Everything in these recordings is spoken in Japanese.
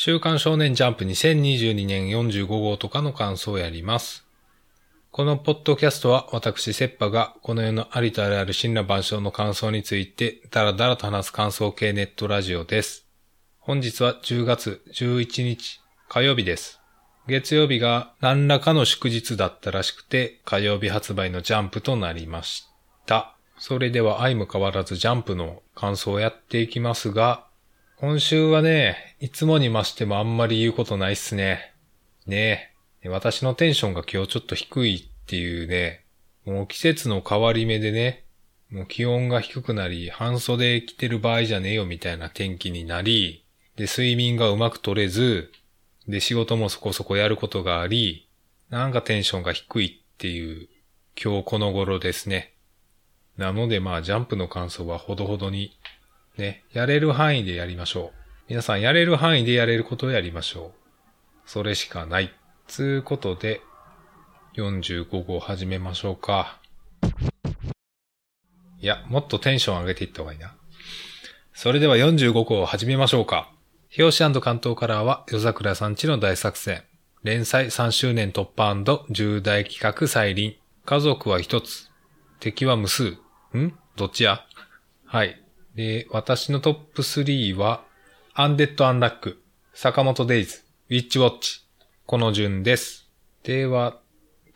週刊少年ジャンプ2022年45号とかの感想をやります。このポッドキャストは私、セッパがこの世のありとあらゆる神羅万象の感想についてダラダラと話す感想系ネットラジオです。本日は10月11日火曜日です。月曜日が何らかの祝日だったらしくて火曜日発売のジャンプとなりました。それでは相も変わらずジャンプの感想をやっていきますが、今週はね、いつもに増してもあんまり言うことないっすね。ねえ。私のテンションが今日ちょっと低いっていうね、もう季節の変わり目でね、もう気温が低くなり、半袖着てる場合じゃねえよみたいな天気になり、で、睡眠がうまく取れず、で、仕事もそこそこやることがあり、なんかテンションが低いっていう、今日この頃ですね。なのでまあ、ジャンプの感想はほどほどに、ね、やれる範囲でやりましょう。皆さんやれる範囲でやれることをやりましょう。それしかない。つうことで、45号始めましょうか。いや、もっとテンション上げていった方がいいな。それでは45号を始めましょうか。表紙関東カラーは夜桜さんちの大作戦。連載3周年突破重大企画再臨。家族は一つ。敵は無数。ん？どっちや？はい。で、私のトップ3は、アンデッド・アンラック、坂本デイズ、ウィッチウォッチ。この順です。では、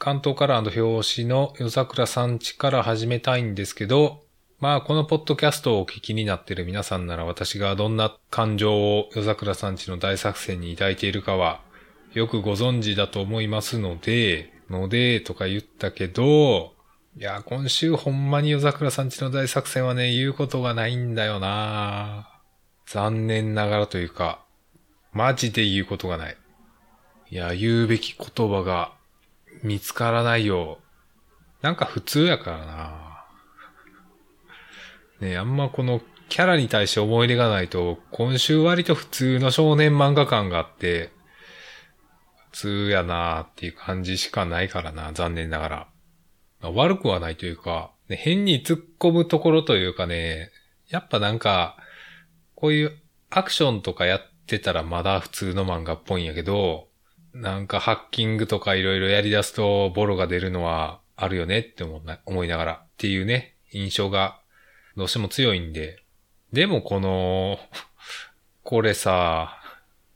関東カラーの表紙の夜桜さんちから始めたいんですけど、まあこのポッドキャストをお聞きになっている皆さんなら私がどんな感情を夜桜さんちの大作戦に抱いているかはよくご存知だと思いますので、のでとか言ったけど、いや、今週ほんまに夜桜さんちの大作戦はね、言うことがないんだよな残念ながらというか、マジで言うことがない。いや、言うべき言葉が見つからないよ。なんか普通やからなねあんまこのキャラに対して思い入れがないと、今週割と普通の少年漫画感があって、普通やなーっていう感じしかないからな、残念ながら。悪くはないというか、ね、変に突っ込むところというかね、やっぱなんか、こういうアクションとかやってたらまだ普通の漫画っぽいんやけど、なんかハッキングとかいろいろやり出すとボロが出るのはあるよねって思な思いながらっていうね、印象がどうしても強いんで。でもこの、これさ、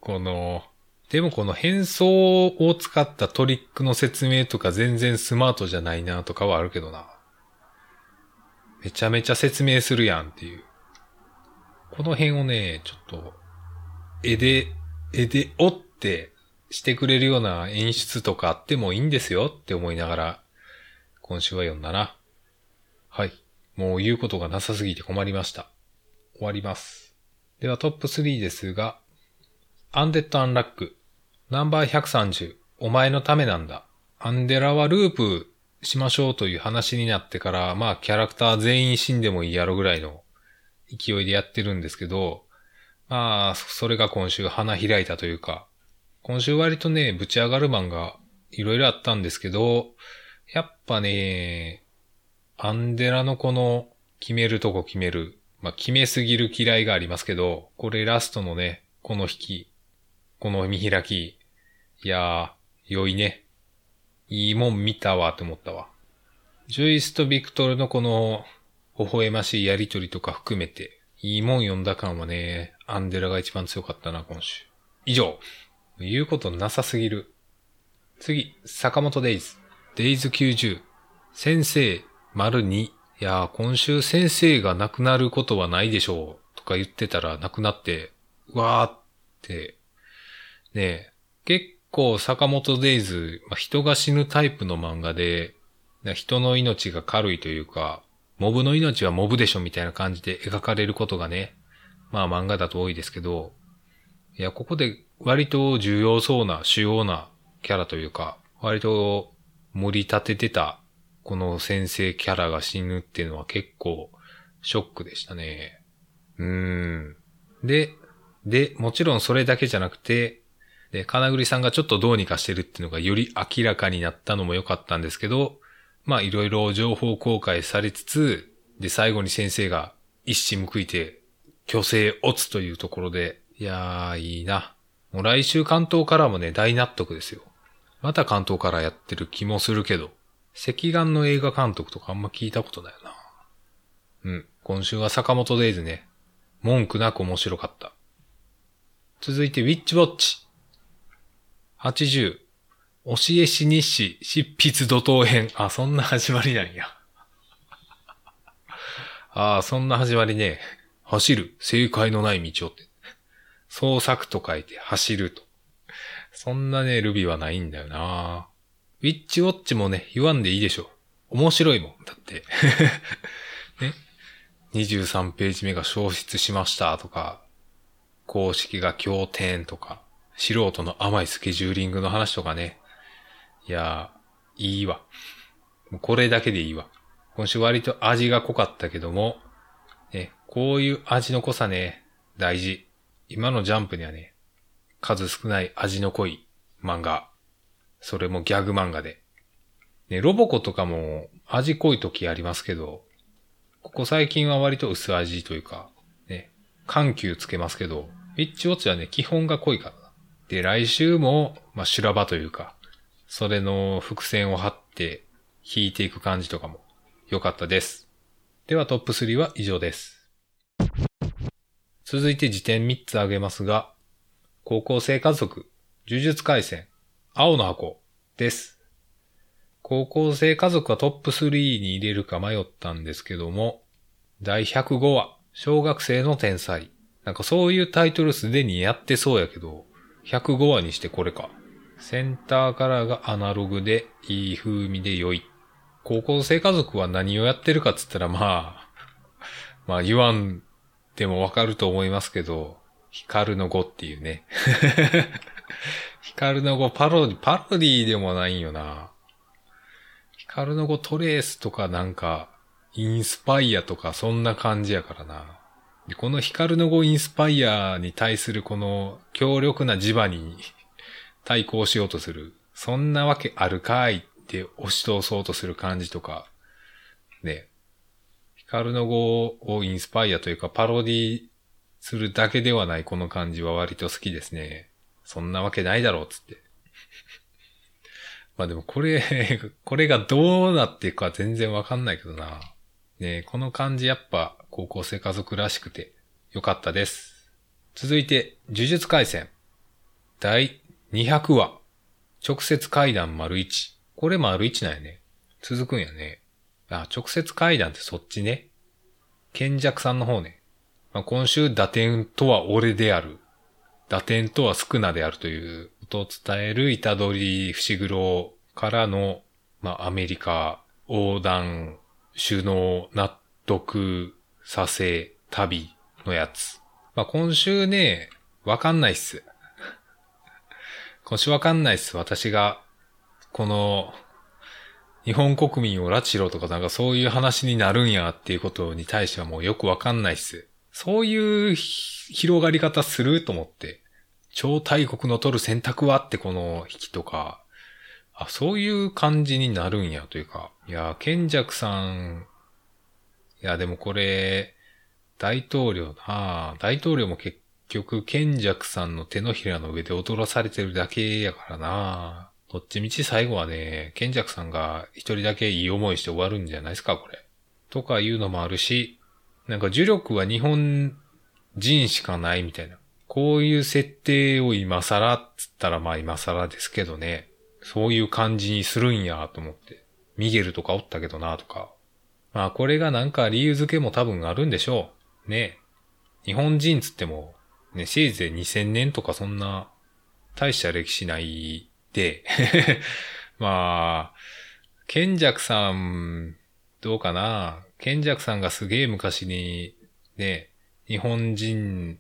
この、でもこの変装を使ったトリックの説明とか全然スマートじゃないなとかはあるけどな。めちゃめちゃ説明するやんっていう。この辺をね、ちょっと、絵で、絵で折ってしてくれるような演出とかあってもいいんですよって思いながら、今週は読んだな。はい。もう言うことがなさすぎて困りました。終わります。ではトップ3ですが、アンデッド・アンラック、ナンバー130、お前のためなんだ。アンデラはループしましょうという話になってから、まあキャラクター全員死んでもいいやろぐらいの勢いでやってるんですけど、まあ、それが今週花開いたというか、今週割とね、ぶち上がる漫画いろいろあったんですけど、やっぱね、アンデラのこの決めるとこ決める、まあ決めすぎる嫌いがありますけど、これラストのね、この引き、この見開き、いやー、良いね。いいもん見たわって思ったわ。ジュイスとビクトルのこの、微笑ましいやりとりとか含めて、いいもん読んだ感はね、アンデラが一番強かったな、今週。以上。言うことなさすぎる。次、坂本デイズ。デイズ90。先生、丸2。いやー、今週先生が亡くなることはないでしょう。とか言ってたら亡くなって、うわーって。ね、結構坂本デイズ、まあ、人が死ぬタイプの漫画で、人の命が軽いというか、モブの命はモブでしょみたいな感じで描かれることがね、まあ漫画だと多いですけど、いや、ここで割と重要そうな、主要なキャラというか、割と盛り立ててた、この先生キャラが死ぬっていうのは結構ショックでしたね。うーん。で、で、もちろんそれだけじゃなくて、で、金栗さんがちょっとどうにかしてるっていうのがより明らかになったのも良かったんですけど、まあいろいろ情報公開されつつ、で、最後に先生が一矢報いて、虚勢落つというところで、いやー、いいな。もう来週関東からもね、大納得ですよ。また関東からやってる気もするけど、赤眼の映画監督とかあんま聞いたことないよな。うん。今週は坂本デイズね。文句なく面白かった。続いて、ウィッチウォッチ。80。教えし日誌、執筆怒涛編。あ、そんな始まりなんや。ああ、そんな始まりね。走る、正解のない道をって。創作と書いて走ると。そんなね、ルビはないんだよなウィッチウォッチもね、言わんでいいでしょ。面白いもん。だって。ね。23ページ目が消失しましたとか、公式が経典とか、素人の甘いスケジューリングの話とかね。いやいいわ。もうこれだけでいいわ。今週割と味が濃かったけども、ね、こういう味の濃さね、大事。今のジャンプにはね、数少ない味の濃い漫画。それもギャグ漫画で。ね、ロボコとかも味濃い時ありますけど、ここ最近は割と薄味というか、ね、緩急つけますけど、ウィッチウォッチはね、基本が濃いから。で、来週も、まあ、修羅場というか、それの伏線を張って引いていく感じとかも良かったです。ではトップ3は以上です。続いて辞典3つ挙げますが、高校生家族、呪術回戦、青の箱です。高校生家族はトップ3に入れるか迷ったんですけども、第105話、小学生の天才。なんかそういうタイトルすでにやってそうやけど、105話にしてこれか。センターカラーがアナログでいい風味で良い。高校生家族は何をやってるかっつったらまあ、まあ言わんでもわかると思いますけど、ヒカルの語っていうね。ヒカルの語パロディ、パロディでもないんよな。ヒカルの語トレースとかなんか、インスパイアとかそんな感じやからな。このヒカルの語インスパイアに対するこの強力な磁場に対抗しようとする。そんなわけあるかいって押し通そうとする感じとか、ね。ヒカルの語をインスパイアというかパロディするだけではないこの感じは割と好きですね。そんなわけないだろう、つって。まあでもこれ、これがどうなっていくか全然わかんないけどな。ねこの感じやっぱ高校生家族らしくてよかったです。続いて、呪術回戦。第200話。直接階段丸1。これ丸1なんやね。続くんやね。あ、直接階段ってそっちね。賢弱さんの方ね。まあ、今週打点とは俺である。打点とは少なであるということを伝える板取伏黒からの、まあ、アメリカ横断、首脳、納得させ、旅のやつ。まあ、今週ね、わかんないっす。今週わかんないっす。私が、この、日本国民を拉致ろとかなんかそういう話になるんやっていうことに対してはもうよくわかんないっす。そういう広がり方すると思って。超大国の取る選択はってこの引きとか、あ、そういう感じになるんやというか。いや、賢弱さん、いや、でもこれ、大統領な大統領も結局、賢弱さんの手のひらの上で踊らされてるだけやからなどっちみち最後はね、賢弱さんが一人だけいい思いして終わるんじゃないですか、これ。とかいうのもあるし、なんか呪力は日本人しかないみたいな。こういう設定を今更っつったらまあ今更ですけどね。そういう感じにするんやと思って。ミゲルとかおったけどなとか。まあこれがなんか理由付けも多分あるんでしょう。ね。日本人つっても、ね、せいぜい2000年とかそんな大した歴史ないで、まあ、賢弱さん、どうかな賢弱さんがすげえ昔に、ね、日本人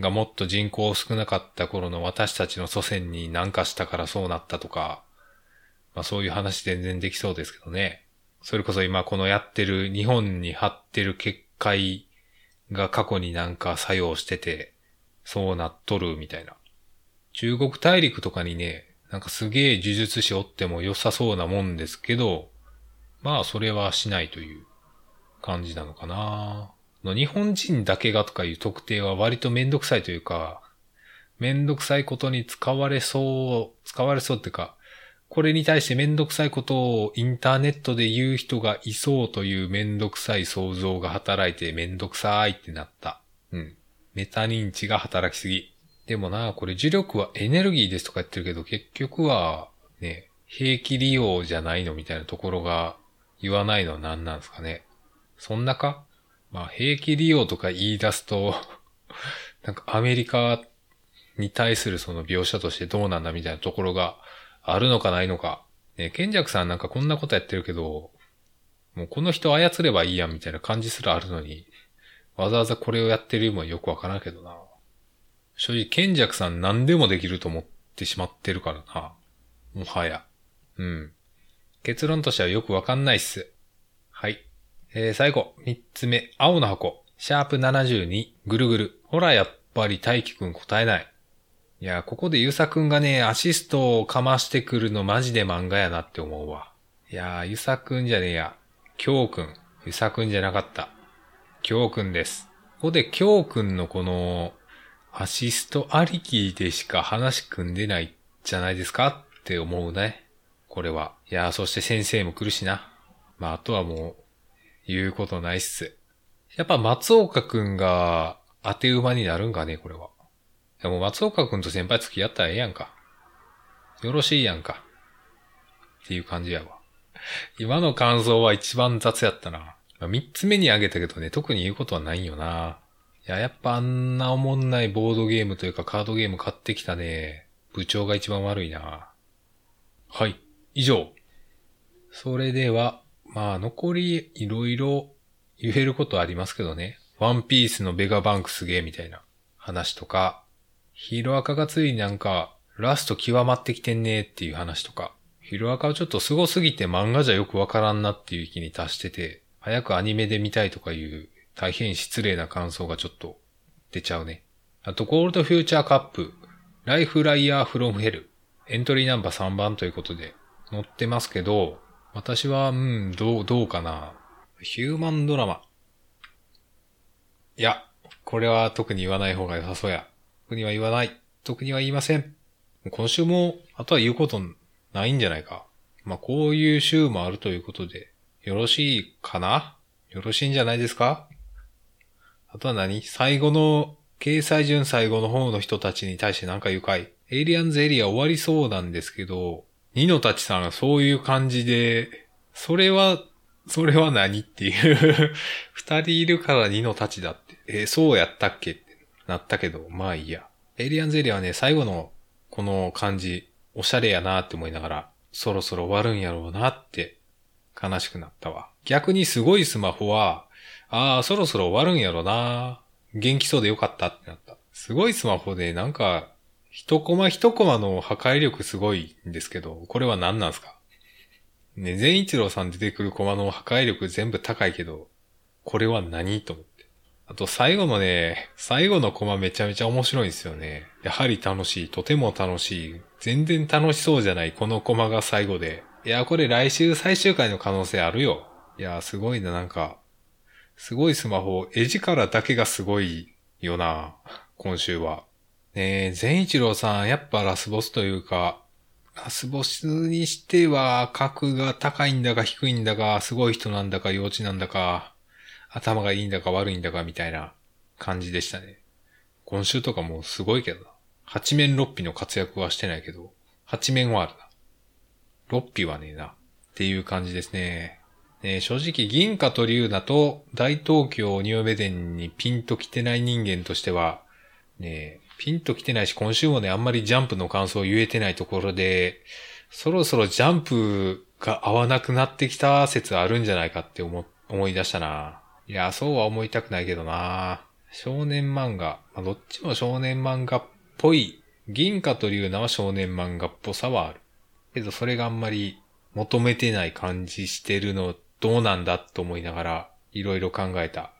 がもっと人口少なかった頃の私たちの祖先に何かしたからそうなったとか、まあそういう話全然できそうですけどね。それこそ今このやってる日本に張ってる結界が過去になんか作用してて、そうなっとるみたいな。中国大陸とかにね、なんかすげえ呪術師おっても良さそうなもんですけど、まあそれはしないという感じなのかな。日本人だけがとかいう特定は割とめんどくさいというか、めんどくさいことに使われそう、使われそうっていうか、これに対してめんどくさいことをインターネットで言う人がいそうというめんどくさい想像が働いてめんどくさいってなった。うん。メタ認知が働きすぎ。でもな、これ磁力はエネルギーですとか言ってるけど、結局は、ね、兵器利用じゃないのみたいなところが言わないのは何なんですかね。そんなか？まあ、兵器利用とか言い出すと なんかアメリカに対するその描写としてどうなんだみたいなところがあるのかないのか。ね、賢弱さんなんかこんなことやってるけど、もうこの人操ればいいやんみたいな感じすらあるのに、わざわざこれをやってる意味はよくわからんけどな。正直、賢弱さん何でもできると思ってしまってるからな。もはや。うん。結論としてはよくわかんないっす。はい。えー、最後、三つ目、青の箱。シャープ72、ぐるぐる。ほら、やっぱり大輝くん答えない。いや、ここでゆさくんがね、アシストをかましてくるのマジで漫画やなって思うわ。いやゆさくんじゃねえや。きょうくん。ゆさくんじゃなかった。きょうくんです。ここできょうくんのこの、アシストありきでしか話組んでないじゃないですか？って思うね。これは。いやそして先生も来るしな。まあ、あとはもう、言うことないっす。やっぱ松岡くんが当て馬になるんかね、これは。でも松岡くんと先輩付き合ったらええやんか。よろしいやんか。っていう感じやわ。今の感想は一番雑やったな。三つ目にあげたけどね、特に言うことはないよな。いや、やっぱあんなおもんないボードゲームというかカードゲーム買ってきたね。部長が一番悪いな。はい。以上。それでは、まあ残りいろいろ言えることありますけどね。ワンピースのベガバンクすげえみたいな話とか、ヒロアカがついになんか、ラスト極まってきてんねーっていう話とか、ヒロアカはちょっと凄すぎて漫画じゃよくわからんなっていう域に達してて、早くアニメで見たいとかいう大変失礼な感想がちょっと出ちゃうね。あと、ゴールドフューチャーカップ、ライフライヤーフロムヘル、エントリーナンバー3番ということで載ってますけど、私は、うん、どう、どうかな。ヒューマンドラマ。いや、これは特に言わない方が良さそうや。特には言わない。特には言いません。今週も、あとは言うことないんじゃないか。まあ、こういう週もあるということで、よろしいかな？よろしいんじゃないですか？あとは何？最後の、掲載順最後の方の人たちに対して何か言うかいエイリアンズエリア終わりそうなんですけど、ニノたちさんがそういう感じで、それは、それは何っていう 二人いるからニノたちだって。えー、そうやったっけなったけど、まあいいや。エイリアンズエリアはね、最後のこの感じ、おしゃれやなって思いながら、そろそろ終わるんやろうなって悲しくなったわ。逆にすごいスマホは、ああ、そろそろ終わるんやろうな。元気そうでよかったってなった。すごいスマホでなんか、一コマ一コマの破壊力すごいんですけど、これは何なんすか？ね、善一郎さん出てくるコマの破壊力全部高いけど、これは何と思って？あと最後のね、最後のコマめちゃめちゃ面白いんですよね。やはり楽しい。とても楽しい。全然楽しそうじゃないこのコマが最後で。いや、これ来週最終回の可能性あるよ。いや、すごいな、なんか。すごいスマホ、絵力だけがすごいよな。今週は。ねえ、善一郎さん、やっぱラスボスというか、ラスボスにしては、格が高いんだか低いんだか、すごい人なんだか幼稚なんだか、頭がいいんだか悪いんだかみたいな感じでしたね。今週とかもうすごいけどな。八面六臂の活躍はしてないけど、八面はあるな。六匹はねえな。っていう感じですね。ね正直銀貨と竜だと大東京ニューベデンにピンと来てない人間としては、ねピンと来てないし、今週もね、あんまりジャンプの感想を言えてないところで、そろそろジャンプが合わなくなってきた説あるんじゃないかって思、思い出したな。いや、そうは思いたくないけどな。少年漫画。まあ、どっちも少年漫画っぽい。銀貨と竜奈は少年漫画っぽさはある。けど、それがあんまり求めてない感じしてるのどうなんだと思いながら、いろいろ考えた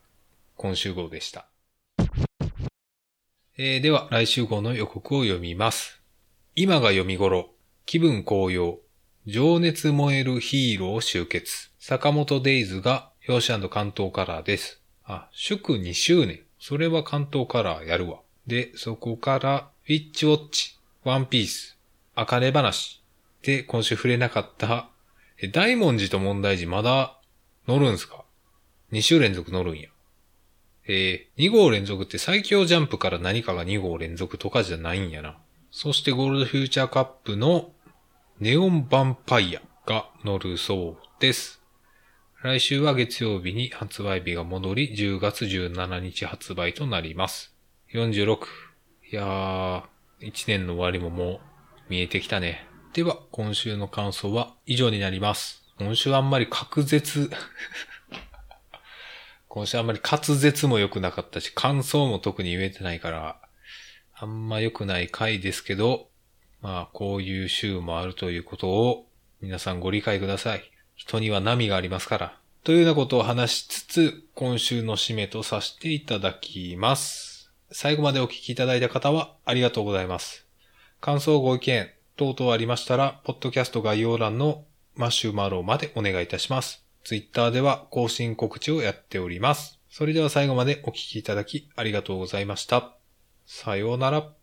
今週号でした。えー、では、来週号の予告を読みます。今が読み頃、気分高揚、情熱燃えるヒーロー集結、坂本デイズが表紙関東カラーです。あ、祝2周年。それは関東カラーやるわ。で、そこから、ウィッチウォッチ、ワンピース、あかね話。で、今週触れなかった、え、大文字と問題児まだ乗るんすか ?2 週連続乗るんや。えー、2号連続って最強ジャンプから何かが2号連続とかじゃないんやな。そしてゴールドフューチャーカップのネオンヴァンパイアが乗るそうです。来週は月曜日に発売日が戻り、10月17日発売となります。46。いやー、1年の終わりももう見えてきたね。では、今週の感想は以上になります。今週あんまり確絶、今週あんまり滑舌も良くなかったし、感想も特に言えてないから、あんま良くない回ですけど、まあ、こういう週もあるということを皆さんご理解ください。人には波がありますから。というようなことを話しつつ、今週の締めとさせていただきます。最後までお聞きいただいた方はありがとうございます。感想ご意見等々ありましたら、ポッドキャスト概要欄のマシュマロまでお願いいたします。ツイッターでは更新告知をやっております。それでは最後までお聞きいただきありがとうございました。さようなら。